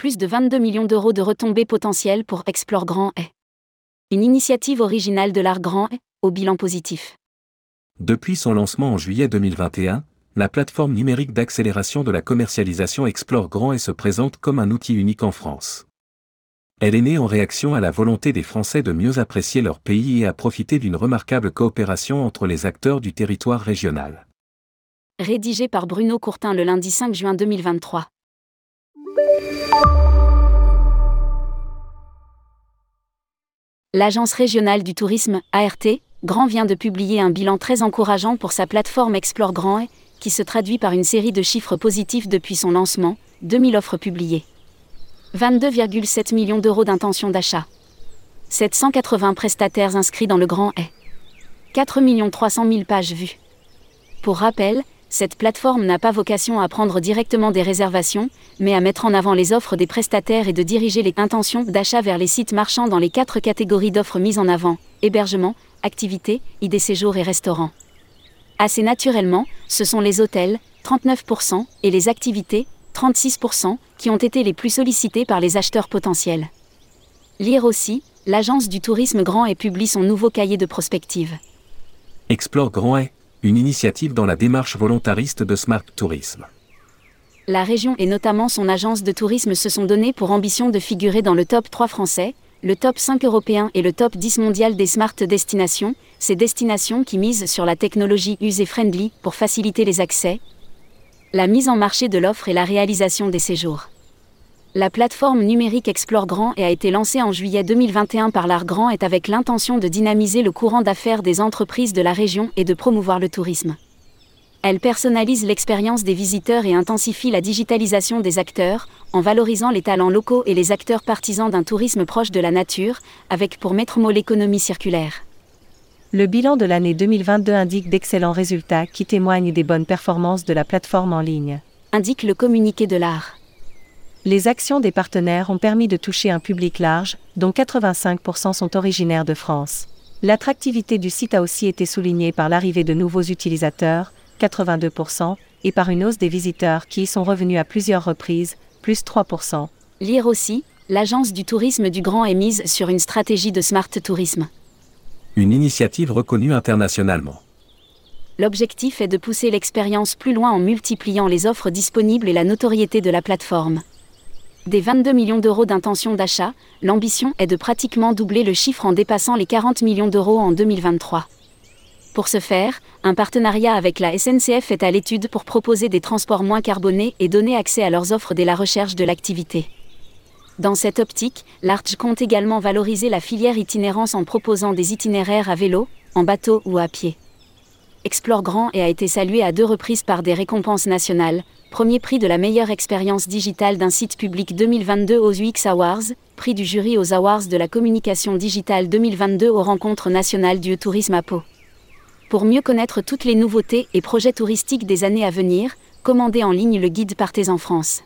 plus de 22 millions d'euros de retombées potentielles pour Explore Grand Est. Une initiative originale de l'art Grand Est, au bilan positif. Depuis son lancement en juillet 2021, la plateforme numérique d'accélération de la commercialisation Explore Grand Est se présente comme un outil unique en France. Elle est née en réaction à la volonté des Français de mieux apprécier leur pays et à profiter d'une remarquable coopération entre les acteurs du territoire régional. Rédigé par Bruno Courtin le lundi 5 juin 2023. L'Agence régionale du tourisme, ART, Grand vient de publier un bilan très encourageant pour sa plateforme Explore Grand qui se traduit par une série de chiffres positifs depuis son lancement, 2000 offres publiées. 22,7 millions d'euros d'intention d'achat. 780 prestataires inscrits dans le Grand Est. 4 300 000 pages vues. Pour rappel, cette plateforme n'a pas vocation à prendre directement des réservations, mais à mettre en avant les offres des prestataires et de diriger les intentions d'achat vers les sites marchands dans les quatre catégories d'offres mises en avant hébergement, activités, idées séjours et restaurants. Assez naturellement, ce sont les hôtels, 39%, et les activités, 36%, qui ont été les plus sollicités par les acheteurs potentiels. Lire aussi, l'agence du tourisme Grand Est publie son nouveau cahier de prospective. Explore Grand Est, une initiative dans la démarche volontariste de Smart Tourisme. La région et notamment son agence de tourisme se sont donnés pour ambition de figurer dans le top 3 français, le top 5 européen et le top 10 mondial des smart destinations, ces destinations qui misent sur la technologie user-friendly pour faciliter les accès, la mise en marché de l'offre et la réalisation des séjours. La plateforme numérique Explore Grand et a été lancée en juillet 2021 par l'Art Grand est avec l'intention de dynamiser le courant d'affaires des entreprises de la région et de promouvoir le tourisme. Elle personnalise l'expérience des visiteurs et intensifie la digitalisation des acteurs, en valorisant les talents locaux et les acteurs partisans d'un tourisme proche de la nature, avec pour maître mot l'économie circulaire. Le bilan de l'année 2022 indique d'excellents résultats qui témoignent des bonnes performances de la plateforme en ligne. Indique le communiqué de l'art. Les actions des partenaires ont permis de toucher un public large, dont 85% sont originaires de France. L'attractivité du site a aussi été soulignée par l'arrivée de nouveaux utilisateurs, 82%, et par une hausse des visiteurs qui y sont revenus à plusieurs reprises, plus 3%. Lire aussi, l'agence du tourisme du Grand est mise sur une stratégie de smart tourisme une initiative reconnue internationalement. L'objectif est de pousser l'expérience plus loin en multipliant les offres disponibles et la notoriété de la plateforme. Des 22 millions d'euros d'intention d'achat, l'ambition est de pratiquement doubler le chiffre en dépassant les 40 millions d'euros en 2023. Pour ce faire, un partenariat avec la SNCF est à l'étude pour proposer des transports moins carbonés et donner accès à leurs offres dès la recherche de l'activité. Dans cette optique, l'Arch compte également valoriser la filière itinérance en proposant des itinéraires à vélo, en bateau ou à pied. Explore Grand et a été salué à deux reprises par des récompenses nationales, premier prix de la meilleure expérience digitale d'un site public 2022 aux UX Awards, prix du jury aux Awards de la communication digitale 2022 aux rencontres nationales du tourisme à Pau. Pour mieux connaître toutes les nouveautés et projets touristiques des années à venir, commandez en ligne le guide Partez en France.